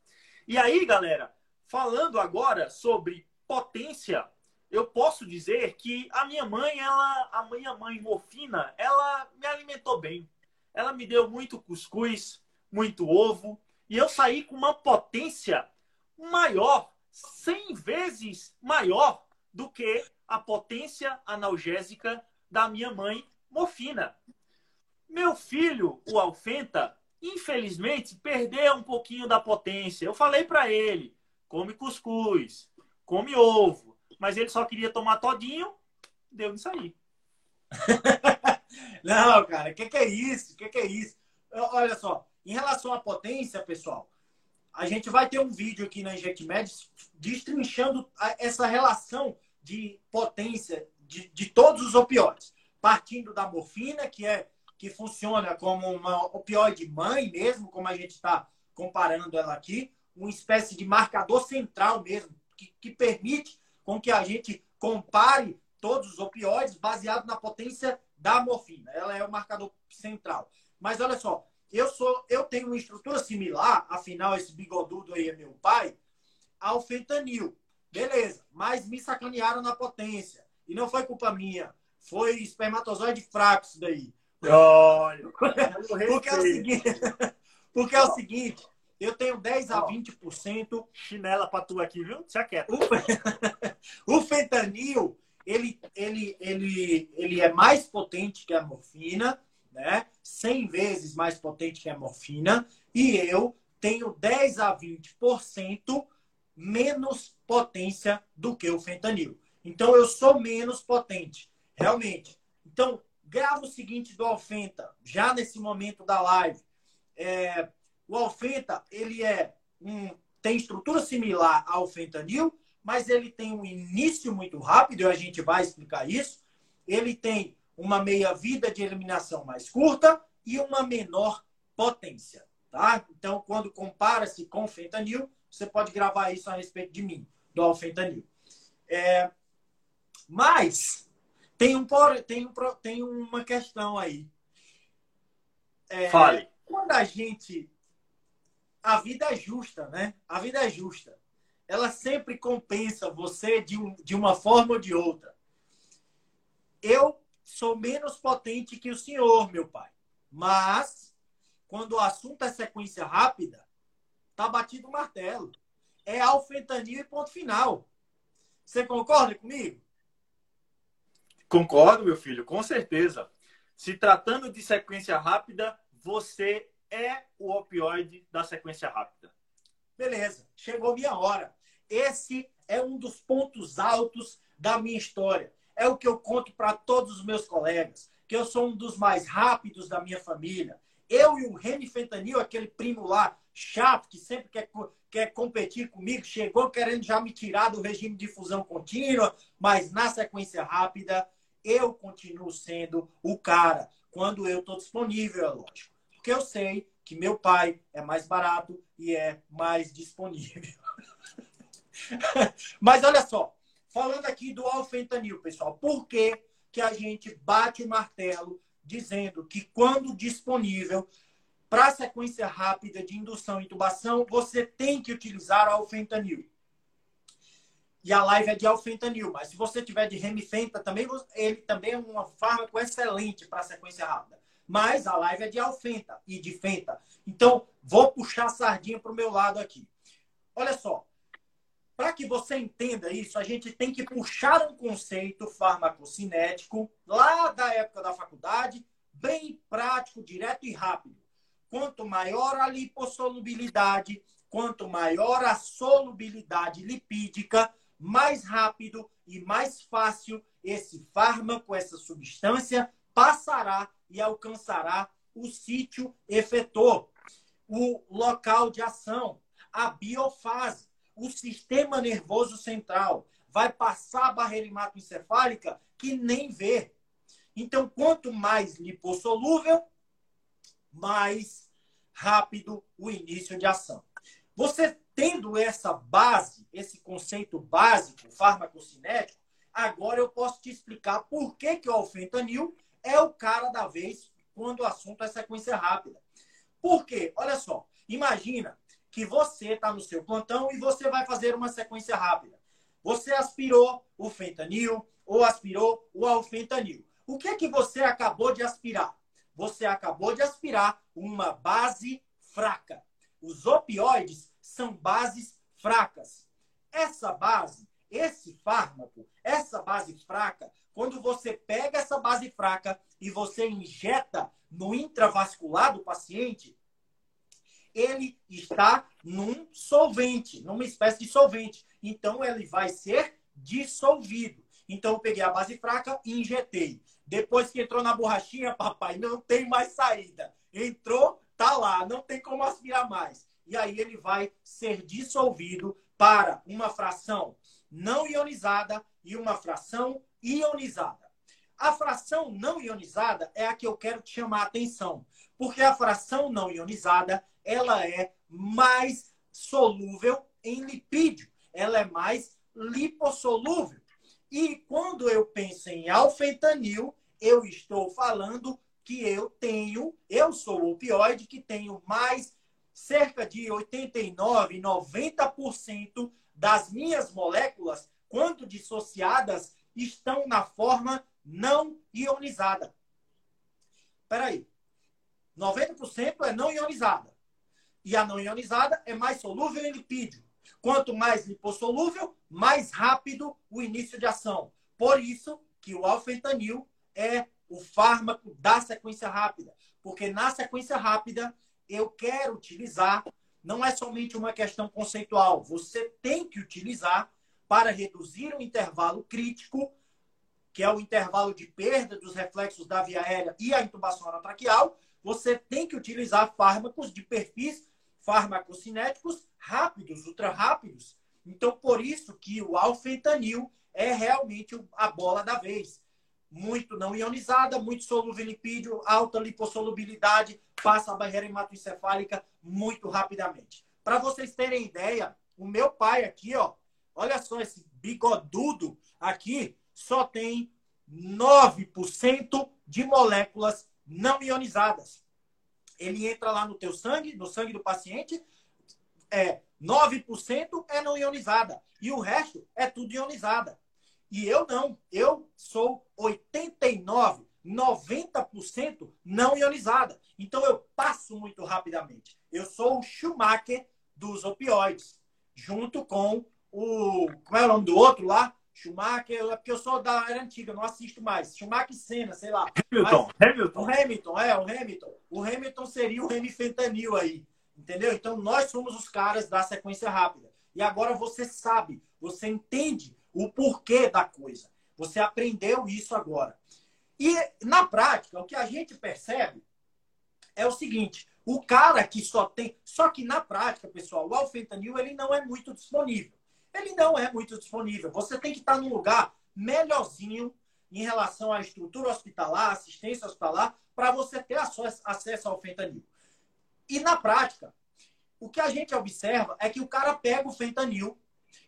E aí, galera, falando agora sobre potência, eu posso dizer que a minha mãe, ela, a minha mãe Mofina, ela me alimentou bem. Ela me deu muito cuscuz, muito ovo, e eu saí com uma potência maior, 100 vezes maior do que a potência analgésica da minha mãe Mofina. Meu filho, o Alfenta, infelizmente perdeu um pouquinho da potência. Eu falei para ele: come cuscuz, come ovo, mas ele só queria tomar todinho, deu nisso aí. Não, cara, o que, que é isso? O que, que é isso? Olha só, em relação à potência, pessoal, a gente vai ter um vídeo aqui na InjectMed destrinchando essa relação de potência de, de todos os opioides. Partindo da morfina, que é que funciona como uma opioide mãe mesmo, como a gente está comparando ela aqui, uma espécie de marcador central mesmo, que, que permite com que a gente compare todos os opioides baseado na potência da morfina. Ela é o marcador central. Mas olha só, eu sou, eu tenho uma estrutura similar, afinal esse bigodudo aí é meu pai, ao fentanil. Beleza, mas me sacanearam na potência. E não foi culpa minha. Foi espermatozoide fraco isso daí. Olha, Porque é o seguinte, porque é o seguinte, eu tenho 10 a 20% chinela pra tu aqui, viu? Se aquieta. O, o fentanil, ele, ele, ele, ele é mais potente que a morfina, né? 100 vezes mais potente que a morfina, e eu tenho 10 a 20% menos potência do que o fentanil. Então eu sou menos potente, realmente. Então, grava o seguinte do Alfenta, já nesse momento da live. É, o Alfenta, ele é um, tem estrutura similar ao fentanil, mas ele tem um início muito rápido, e a gente vai explicar isso. Ele tem uma meia-vida de eliminação mais curta e uma menor potência. Tá? Então, quando compara-se com o fentanil, você pode gravar isso a respeito de mim, do alfentanil. É, mas tem, um, tem, um, tem uma questão aí. É, Fale. Quando a gente. A vida é justa, né? A vida é justa. Ela sempre compensa você de, um, de uma forma ou de outra. Eu sou menos potente que o senhor, meu pai. Mas, quando o assunto é sequência rápida, tá batido o martelo. É alfentanil e ponto final. Você concorda comigo? Concordo, meu filho, com certeza. Se tratando de sequência rápida, você é o opioide da sequência rápida. Beleza, chegou minha hora. Esse é um dos pontos altos da minha história. É o que eu conto para todos os meus colegas, que eu sou um dos mais rápidos da minha família. Eu e o Reni Fentanil, aquele primo lá, chato, que sempre quer, quer competir comigo, chegou querendo já me tirar do regime de fusão contínua, mas na sequência rápida, eu continuo sendo o cara, quando eu estou disponível, é lógico. Porque eu sei que meu pai é mais barato e é mais disponível. Mas olha só, falando aqui do alfentanil, pessoal, por que, que a gente bate o martelo dizendo que quando disponível para sequência rápida de indução e intubação, você tem que utilizar o alfentanil. E a live é de alfentanil, mas se você tiver de remifenta também, ele também é um fármaco excelente para sequência rápida. Mas a live é de alfenta e de fenta. Então, vou puxar a sardinha para o meu lado aqui. Olha só, para que você entenda isso, a gente tem que puxar um conceito farmacocinético lá da época da faculdade, bem prático, direto e rápido. quanto maior a lipossolubilidade, quanto maior a solubilidade lipídica, mais rápido e mais fácil esse fármaco, essa substância, passará e alcançará o sítio efetor, o local de ação, a biofase, o sistema nervoso central. Vai passar a barreira hematoencefálica que nem vê. Então, quanto mais lipossolúvel, mais rápido o início de ação. Você tendo essa base, esse conceito básico farmacocinético, agora eu posso te explicar por que, que o alfentanil é o cara da vez quando o assunto é sequência rápida. Por quê? Olha só, imagina que você está no seu plantão e você vai fazer uma sequência rápida. Você aspirou o fentanil ou aspirou o alfentanil. O que é que você acabou de aspirar? Você acabou de aspirar uma base fraca. Os opioides são bases fracas. Essa base, esse fármaco, essa base fraca, quando você pega essa base fraca e você injeta no intravascular do paciente, ele está num solvente, numa espécie de solvente. Então, ele vai ser dissolvido. Então, eu peguei a base fraca e injetei. Depois que entrou na borrachinha, papai, não tem mais saída. Entrou, tá lá, não tem como aspirar mais. E aí ele vai ser dissolvido para uma fração não ionizada e uma fração ionizada. A fração não ionizada é a que eu quero te chamar a atenção, porque a fração não ionizada ela é mais solúvel em lipídio, ela é mais lipossolúvel. E quando eu penso em alfentanil, eu estou falando que eu tenho, eu sou o opioide que tenho mais cerca de 89, 90% das minhas moléculas, quando dissociadas, estão na forma não ionizada. Espera aí. 90% é não ionizada. E a não ionizada é mais solúvel em lipídio. Quanto mais lipossolúvel, mais rápido o início de ação. Por isso que o alfentanil é o fármaco da sequência rápida. Porque na sequência rápida, eu quero utilizar, não é somente uma questão conceitual. Você tem que utilizar para reduzir o intervalo crítico, que é o intervalo de perda dos reflexos da via aérea e a intubação orotraqueal. Você tem que utilizar fármacos de perfis farmacocinéticos rápidos, ultra rápidos. Então, por isso que o alfentanil é realmente a bola da vez. Muito não ionizada, muito solúvel em lipídio, alta lipossolubilidade, passa a barreira hematoencefálica muito rapidamente. Para vocês terem ideia, o meu pai aqui, ó, olha só esse bigodudo aqui, só tem 9% de moléculas não ionizadas ele entra lá no teu sangue, no sangue do paciente, é 9% é não ionizada e o resto é tudo ionizada. E eu não, eu sou 89, 90% não ionizada. Então eu passo muito rapidamente. Eu sou o Schumacher dos opioides, junto com o como é o nome do outro lá? Schumacher, é porque eu sou da era antiga, não assisto mais. Schumacher Senna, sei lá. Hamilton, Mas, Hamilton. O Hamilton, é, o Hamilton. O Hamilton seria o Remy Fentanil aí. Entendeu? Então nós somos os caras da sequência rápida. E agora você sabe, você entende o porquê da coisa. Você aprendeu isso agora. E na prática, o que a gente percebe é o seguinte: o cara que só tem. Só que na prática, pessoal, o alfentanil ele não é muito disponível ele não é muito disponível. Você tem que estar num lugar melhorzinho em relação à estrutura hospitalar, assistência hospitalar, para você ter acesso ao fentanil. E na prática, o que a gente observa é que o cara pega o fentanil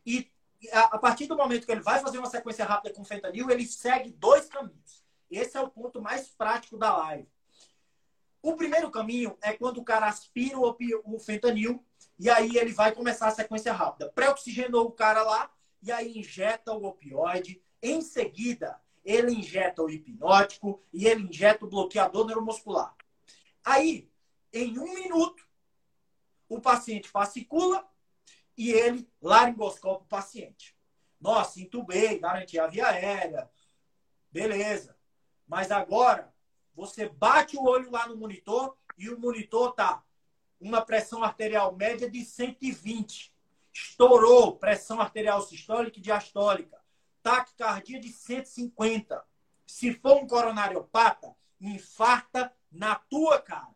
e a partir do momento que ele vai fazer uma sequência rápida com fentanil, ele segue dois caminhos. Esse é o ponto mais prático da live. O primeiro caminho é quando o cara aspira o fentanil e aí ele vai começar a sequência rápida. Pré-oxigenou o cara lá e aí injeta o opioide. Em seguida, ele injeta o hipnótico e ele injeta o bloqueador neuromuscular. Aí, em um minuto, o paciente fascicula e ele laringoscopa o paciente. Nossa, entubei, garanti a via aérea. Beleza. Mas agora, você bate o olho lá no monitor e o monitor tá uma pressão arterial média de 120. Estourou pressão arterial sistólica e diastólica. Taquicardia de 150. Se for um coronariopata, infarta na tua cara.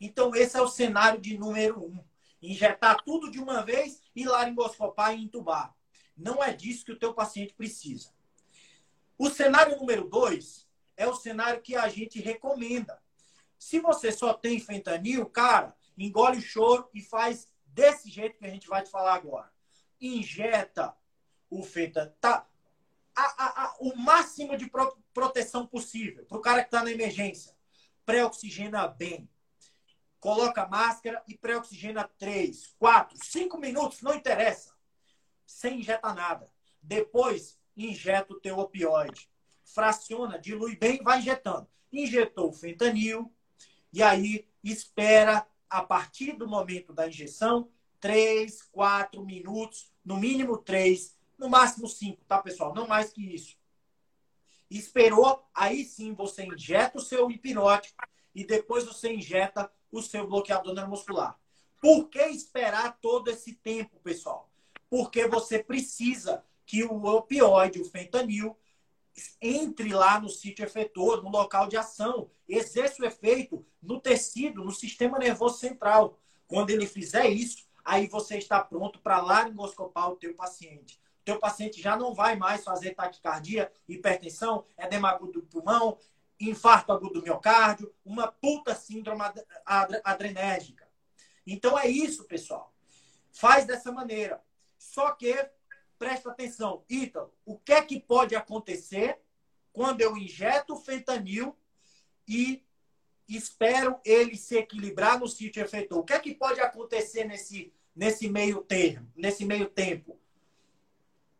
Então, esse é o cenário de número um. Injetar tudo de uma vez e laringoscopar e entubar. Não é disso que o teu paciente precisa. O cenário número dois é o cenário que a gente recomenda. Se você só tem fentanil, cara, engole o choro e faz desse jeito que a gente vai te falar agora. Injeta o fentanil. Tá, a, a, a, o máximo de pro, proteção possível para o cara que está na emergência. Pré-oxigena bem. Coloca máscara e pré-oxigena 3, 4, 5 minutos, não interessa. Sem injetar nada. Depois, injeta o teu opioide. Fraciona, dilui bem, vai injetando. Injetou o fentanil, e aí espera, a partir do momento da injeção, 3, 4 minutos, no mínimo 3, no máximo 5, tá, pessoal? Não mais que isso. Esperou, aí sim você injeta o seu hipnótico e depois você injeta o seu bloqueador neuromuscular. Por que esperar todo esse tempo, pessoal? Porque você precisa que o opioide, o fentanil, entre lá no sítio efetor, no local de ação, exerça o efeito no tecido, no sistema nervoso central. Quando ele fizer isso, aí você está pronto para laringoscopar o teu paciente. Teu paciente já não vai mais fazer taquicardia, hipertensão, edema agudo do pulmão, infarto agudo do miocárdio, uma puta síndrome adrenérgica. Então é isso, pessoal. Faz dessa maneira. Só que presta atenção, Ítalo, o que é que pode acontecer quando eu injeto fentanil e espero ele se equilibrar no sítio efetor? O que é que pode acontecer nesse, nesse meio termo, nesse meio tempo?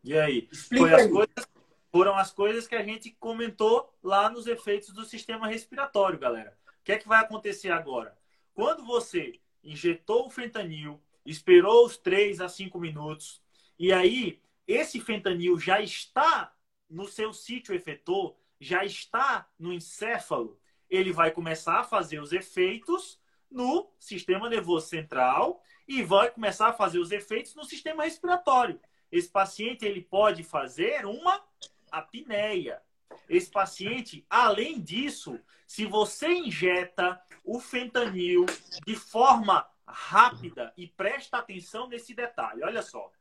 E aí? Explica as aí. Coisas, foram as coisas que a gente comentou lá nos efeitos do sistema respiratório, galera. O que é que vai acontecer agora? Quando você injetou o fentanil, esperou os 3 a 5 minutos, e aí esse fentanil já está no seu sítio efetor, já está no encéfalo, ele vai começar a fazer os efeitos no sistema nervoso central e vai começar a fazer os efeitos no sistema respiratório. Esse paciente ele pode fazer uma apneia. Esse paciente, além disso, se você injeta o fentanil de forma rápida e presta atenção nesse detalhe, olha só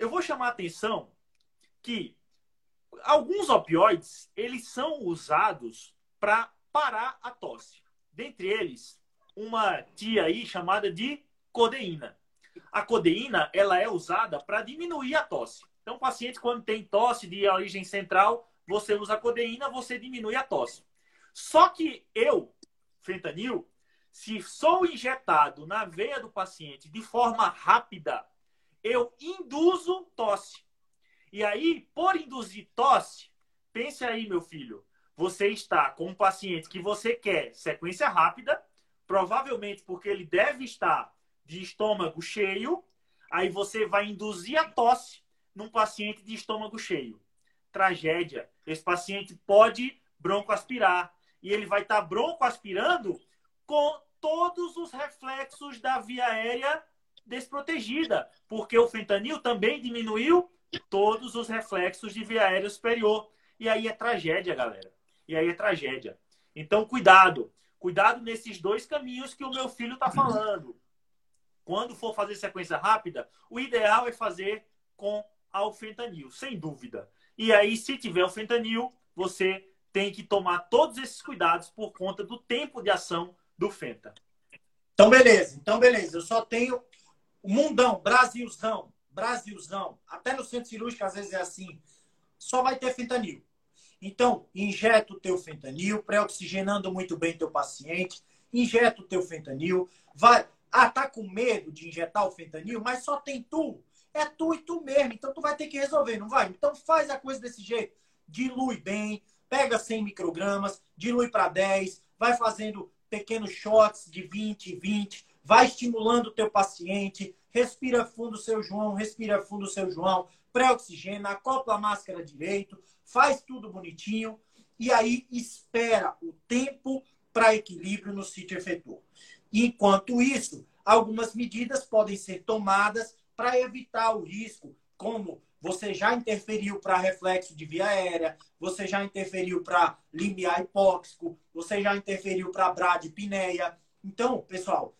eu vou chamar a atenção que alguns opioides eles são usados para parar a tosse. Dentre eles, uma tia aí chamada de codeína. A codeína ela é usada para diminuir a tosse. Então, o paciente, quando tem tosse de origem central, você usa a codeína, você diminui a tosse. Só que eu, fentanil, se sou injetado na veia do paciente de forma rápida, eu induzo tosse. E aí, por induzir tosse, pense aí, meu filho, você está com um paciente que você quer sequência rápida, provavelmente porque ele deve estar de estômago cheio, aí você vai induzir a tosse num paciente de estômago cheio. Tragédia. Esse paciente pode broncoaspirar e ele vai estar broncoaspirando com todos os reflexos da via aérea desprotegida, porque o fentanil também diminuiu todos os reflexos de via aérea superior. E aí é tragédia, galera. E aí é tragédia. Então, cuidado. Cuidado nesses dois caminhos que o meu filho está falando. Quando for fazer sequência rápida, o ideal é fazer com o fentanil, sem dúvida. E aí, se tiver o fentanil, você tem que tomar todos esses cuidados por conta do tempo de ação do fenta. Então, beleza. Então, beleza. Eu só tenho mundão, Brasilzão, Brasilzão, até no centro cirúrgico às vezes é assim, só vai ter fentanil. Então, injeta o teu fentanil, pré-oxigenando muito bem teu paciente, injeta o teu fentanil, vai, ah, tá com medo de injetar o fentanil, mas só tem tu, é tu e tu mesmo, então tu vai ter que resolver, não vai? Então faz a coisa desse jeito, dilui bem, pega 100 microgramas, dilui para 10, vai fazendo pequenos shots de 20, 20, vai estimulando o teu paciente, respira fundo, seu João, respira fundo, seu João, pré-oxigena, acopla a máscara direito, faz tudo bonitinho e aí espera o tempo para equilíbrio no sítio efetor. Enquanto isso, algumas medidas podem ser tomadas para evitar o risco, como você já interferiu para reflexo de via aérea, você já interferiu para limiar hipóxico, você já interferiu para bradipneia. Então, pessoal,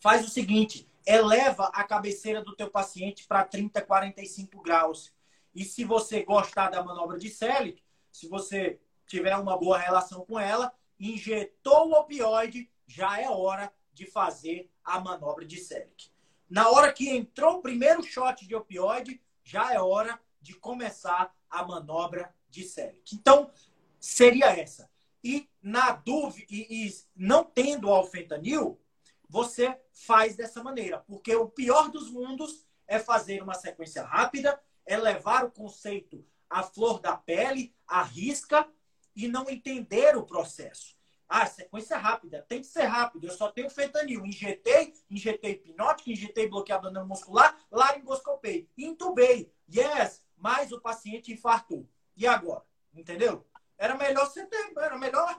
faz o seguinte, eleva a cabeceira do teu paciente para 30, 45 graus. E se você gostar da manobra de Selic, se você tiver uma boa relação com ela, injetou o opioide, já é hora de fazer a manobra de Selic. Na hora que entrou o primeiro shot de opioide, já é hora de começar a manobra de Selic. Então, seria essa. E na dúvida, e, e não tendo alfentanil, você faz dessa maneira, porque o pior dos mundos é fazer uma sequência rápida, é levar o conceito à flor da pele, à risca e não entender o processo. Ah, sequência rápida, tem que ser rápido. Eu só tenho fentanil. Injetei, injetei hipnótico, injetei bloqueador neuromuscular, laringoscopei, intubei. Yes, mas o paciente infartou. E agora? Entendeu? Era melhor você ter, era melhor.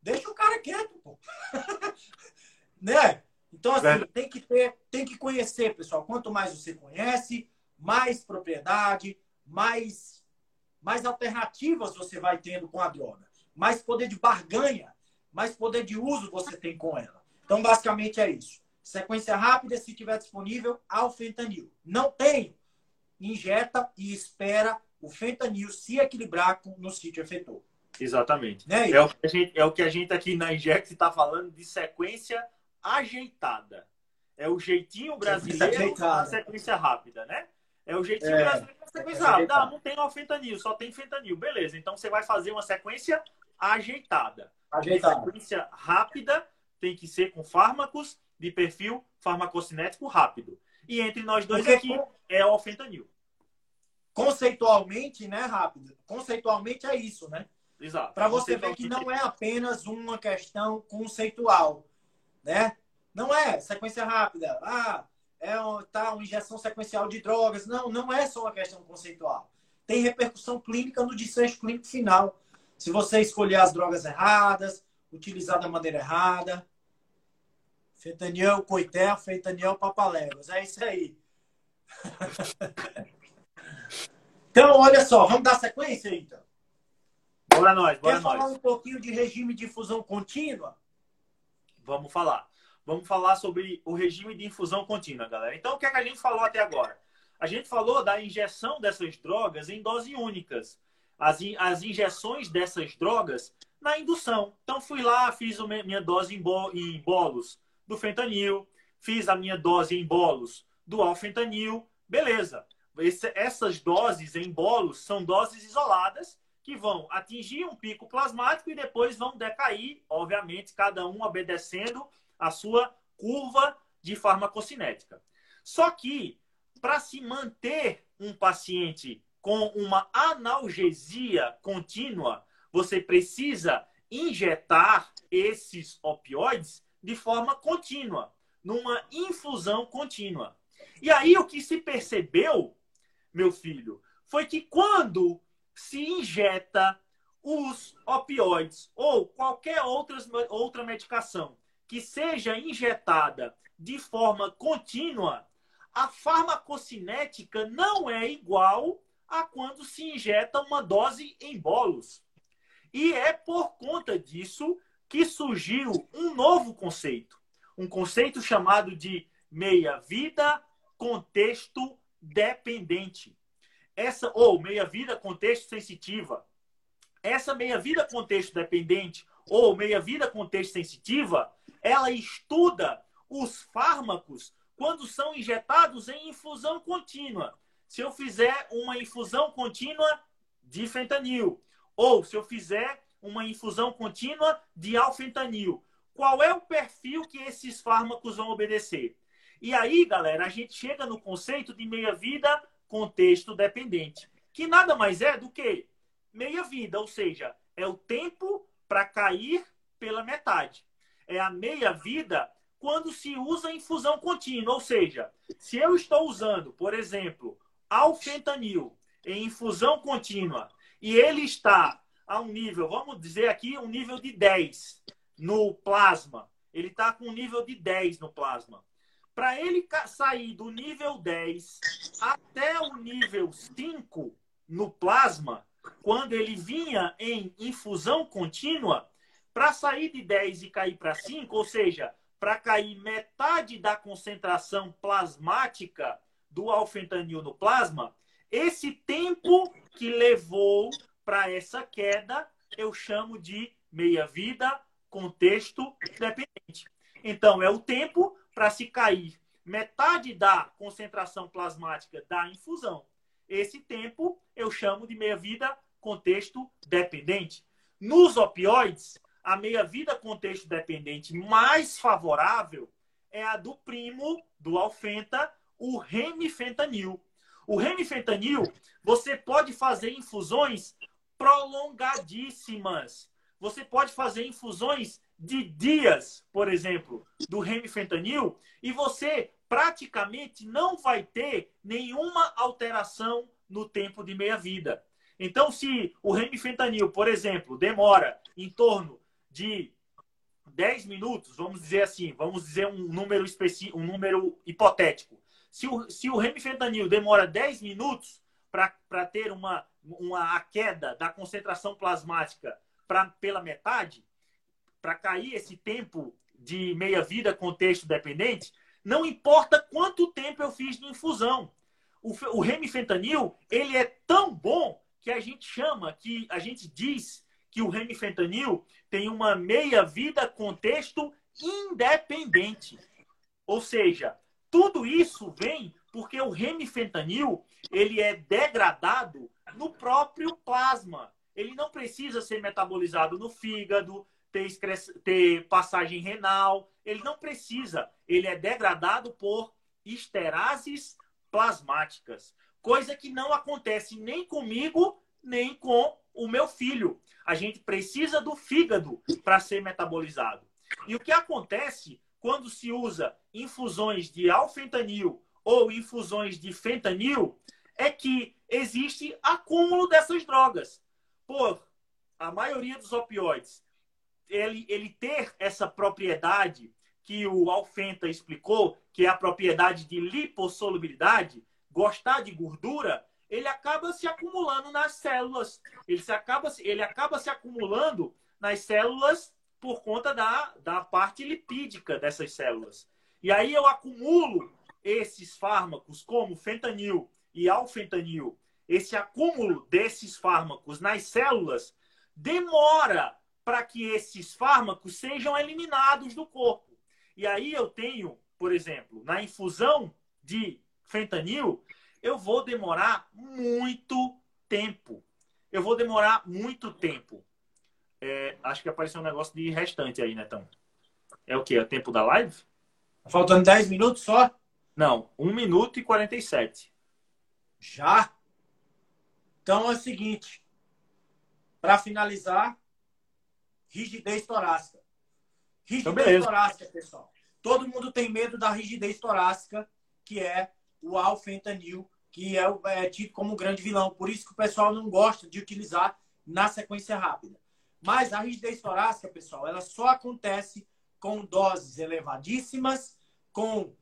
Deixa o cara quieto, pô. né? Então, assim, é. tem que ter, tem que conhecer, pessoal. Quanto mais você conhece, mais propriedade, mais, mais alternativas você vai tendo com a droga. Mais poder de barganha mais poder de uso você tem com ela. Então, basicamente é isso. Sequência rápida, se tiver disponível, ao fentanil. Não tem, injeta e espera o fentanil se equilibrar no sítio efetor. Exatamente. Né? É, o que a gente, é o que a gente aqui na Inject está falando de sequência ajeitada. É o jeitinho brasileiro da sequência rápida, né? É o jeitinho é, brasileiro da sequência rápida. Ah, não tem o fentanil, só tem fentanil. Beleza, então você vai fazer uma sequência ajeitada. Ajeitada. A sequência rápida tem que ser com fármacos de perfil farmacocinético rápido. E entre nós dois Porque, aqui é o fentanil. Conceitualmente, né, rápido? Conceitualmente é isso, né? Exato. Para você ver que não é apenas uma questão conceitual, né? Não é sequência rápida. Ah, é tá, uma injeção sequencial de drogas. Não, não é só uma questão conceitual. Tem repercussão clínica no desfecho clínico final. Se você escolher as drogas erradas, utilizar da maneira errada. Fentanyl, coité, fentanyl, papaléguas. É isso aí. então, olha só, vamos dar sequência então. Bora nós, bora Quer nós. falar um pouquinho de regime de infusão contínua? Vamos falar. Vamos falar sobre o regime de infusão contínua, galera. Então, o que, é que a gente falou até agora? A gente falou da injeção dessas drogas em doses únicas as, as injeções dessas drogas na indução. Então, fui lá, fiz a minha dose em, bo, em bolos do fentanil, fiz a minha dose em bolos do alfentanil, beleza. Esse, essas doses em bolos são doses isoladas que vão atingir um pico plasmático e depois vão decair, obviamente, cada um obedecendo a sua curva de farmacocinética. Só que, para se manter um paciente com uma analgesia contínua, você precisa injetar esses opioides de forma contínua, numa infusão contínua. E aí o que se percebeu, meu filho, foi que quando se injeta os opioides ou qualquer outras, outra medicação que seja injetada de forma contínua, a farmacocinética não é igual a quando se injeta uma dose em bolos. E é por conta disso que surgiu um novo conceito, um conceito chamado de meia-vida contexto dependente. Essa ou meia-vida contexto sensitiva. Essa meia-vida contexto dependente ou meia-vida contexto sensitiva, ela estuda os fármacos quando são injetados em infusão contínua se eu fizer uma infusão contínua de fentanil, ou se eu fizer uma infusão contínua de alfentanil. Qual é o perfil que esses fármacos vão obedecer? E aí, galera, a gente chega no conceito de meia-vida contexto dependente, que nada mais é do que meia-vida, ou seja, é o tempo para cair pela metade. É a meia-vida quando se usa infusão contínua, ou seja, se eu estou usando, por exemplo, alfentanil em infusão contínua e ele está a um nível, vamos dizer aqui, um nível de 10. no plasma, ele está com um nível de 10 no plasma. Para ele sair do nível 10 até o nível 5 no plasma, quando ele vinha em infusão contínua, para sair de 10 e cair para 5, ou seja, para cair metade da concentração plasmática do alfentanil no plasma, esse tempo que levou para essa queda eu chamo de meia-vida contexto dependente. Então, é o tempo para se cair metade da concentração plasmática da infusão. Esse tempo eu chamo de meia-vida contexto dependente. Nos opioides, a meia-vida contexto dependente mais favorável é a do primo do alfenta, o remifentanil. O remifentanil, você pode fazer infusões prolongadíssimas. Você pode fazer infusões de dias, por exemplo, do remifentanil e você praticamente não vai ter nenhuma alteração no tempo de meia-vida. Então, se o remifentanil, por exemplo, demora em torno de 10 minutos, vamos dizer assim, vamos dizer um número específico, um número hipotético. Se o, se o remifentanil demora 10 minutos para ter uma, uma queda da concentração plasmática pra, pela metade, para cair esse tempo de meia-vida contexto dependente, não importa quanto tempo eu fiz de infusão. O, o remifentanil, ele é tão bom que a gente chama, que a gente diz que o remifentanil tem uma meia-vida contexto independente. Ou seja, tudo isso vem porque o remifentanil ele é degradado no próprio plasma. Ele não precisa ser metabolizado no fígado, ter, ter passagem renal. Ele não precisa. Ele é degradado por esterases plasmáticas. Coisa que não acontece nem comigo, nem com o meu filho. A gente precisa do fígado para ser metabolizado. E o que acontece quando se usa infusões de alfentanil ou infusões de fentanil é que existe acúmulo dessas drogas. Por a maioria dos opioides, ele, ele ter essa propriedade que o Alfenta explicou, que é a propriedade de lipossolubilidade, gostar de gordura, ele acaba se acumulando nas células. Ele, se acaba, ele acaba se acumulando nas células por conta da, da parte lipídica dessas células. E aí eu acumulo esses fármacos, como fentanil e alfentanil, esse acúmulo desses fármacos nas células demora para que esses fármacos sejam eliminados do corpo. E aí eu tenho, por exemplo, na infusão de fentanil, eu vou demorar muito tempo. Eu vou demorar muito tempo. É, acho que apareceu um negócio de restante aí, Netão. É o que? É o tempo da live? Faltando 10 minutos só? Não, 1 minuto e 47. Já? Então é o seguinte. Para finalizar, rigidez torácica. Rigidez então, torácica, pessoal. Todo mundo tem medo da rigidez torácica, que é o alfentanil que é, é tido como um grande vilão. Por isso que o pessoal não gosta de utilizar na sequência rápida. Mas a rigidez torácica, pessoal, ela só acontece com doses elevadíssimas, com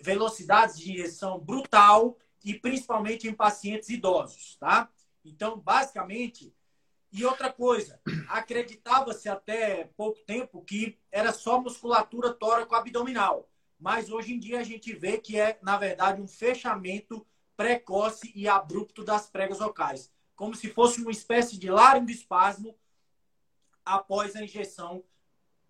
velocidades de injeção brutal e principalmente em pacientes idosos, tá? Então, basicamente, e outra coisa, acreditava-se até pouco tempo que era só musculatura tóraco-abdominal, mas hoje em dia a gente vê que é, na verdade, um fechamento precoce e abrupto das pregas locais, como se fosse uma espécie de laringoespasmo após a injeção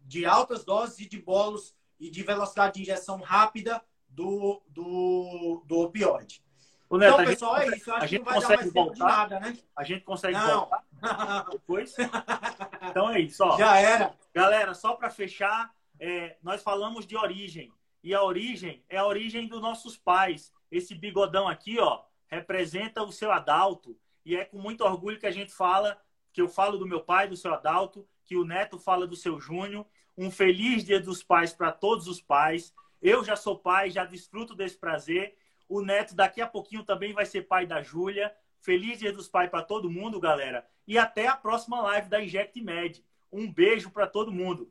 de altas doses e de bolos e de velocidade de injeção rápida do, do, do opioide. Neto, então, pessoal, é isso. acho a gente que não vai consegue dar mais voltar, de nada, né? A gente consegue não. voltar depois? Então é isso. Ó. Já era. Galera, só para fechar, é, nós falamos de origem. E a origem é a origem dos nossos pais. Esse bigodão aqui, ó, representa o seu Adalto. E é com muito orgulho que a gente fala, que eu falo do meu pai, do seu Adalto, que o Neto fala do seu Júnior. Um feliz Dia dos Pais para todos os pais. Eu já sou pai, já desfruto desse prazer. O Neto daqui a pouquinho também vai ser pai da Júlia. Feliz Dia dos Pais para todo mundo, galera. E até a próxima live da Inject Med. Um beijo para todo mundo.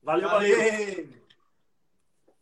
Valeu, valeu. valeu.